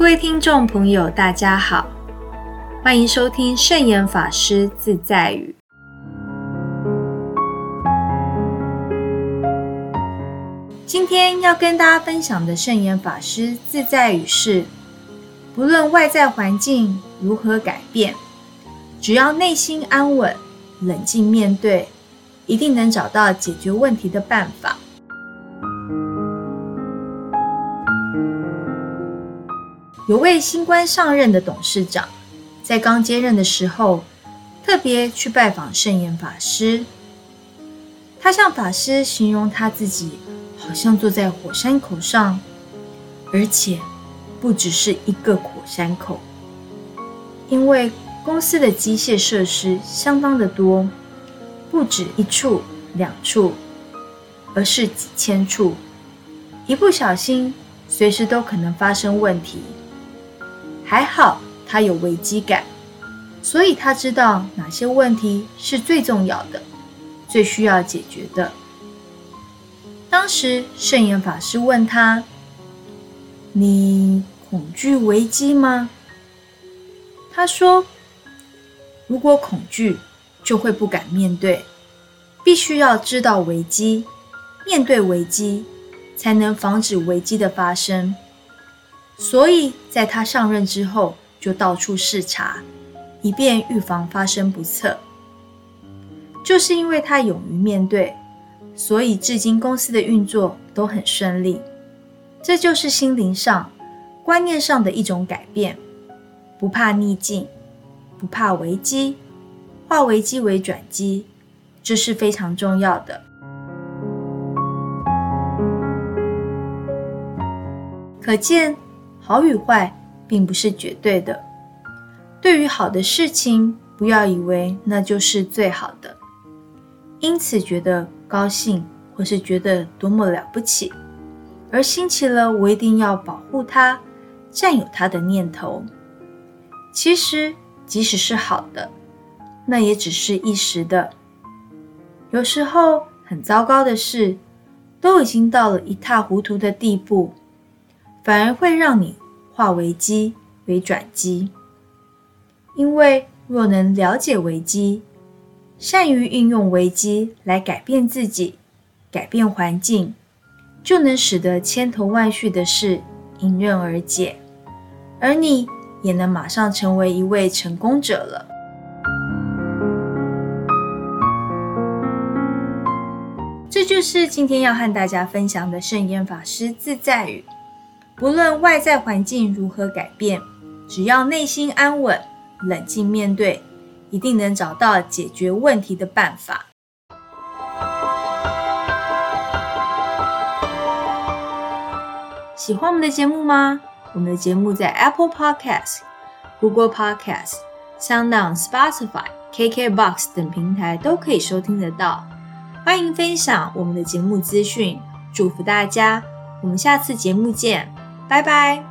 各位听众朋友，大家好，欢迎收听圣严法师自在语。今天要跟大家分享的圣严法师自在语是：不论外在环境如何改变，只要内心安稳、冷静面对，一定能找到解决问题的办法。有位新官上任的董事长，在刚接任的时候，特别去拜访圣严法师。他向法师形容他自己好像坐在火山口上，而且不只是一个火山口，因为公司的机械设施相当的多，不止一处、两处，而是几千处，一不小心，随时都可能发生问题。还好他有危机感，所以他知道哪些问题是最重要的、最需要解决的。当时圣严法师问他：“你恐惧危机吗？”他说：“如果恐惧，就会不敢面对。必须要知道危机，面对危机，才能防止危机的发生。”所以，在他上任之后，就到处视察，以便预防发生不测。就是因为他勇于面对，所以至今公司的运作都很顺利。这就是心灵上、观念上的一种改变，不怕逆境，不怕危机，化危机为转机，这是非常重要的。可见。好与坏并不是绝对的。对于好的事情，不要以为那就是最好的，因此觉得高兴或是觉得多么了不起，而兴起了我一定要保护它、占有它的念头。其实，即使是好的，那也只是一时的。有时候，很糟糕的事都已经到了一塌糊涂的地步，反而会让你。化危机为转机，因为若能了解危机，善于运用危机来改变自己、改变环境，就能使得千头万绪的事迎刃而解，而你也能马上成为一位成功者了。这就是今天要和大家分享的圣严法师自在语。不论外在环境如何改变，只要内心安稳、冷静面对，一定能找到解决问题的办法。喜欢我们的节目吗？我们的节目在 Apple Podcast、Google Podcast、SoundOn、Spotify、KKBox 等平台都可以收听得到。欢迎分享我们的节目资讯，祝福大家！我们下次节目见。拜拜。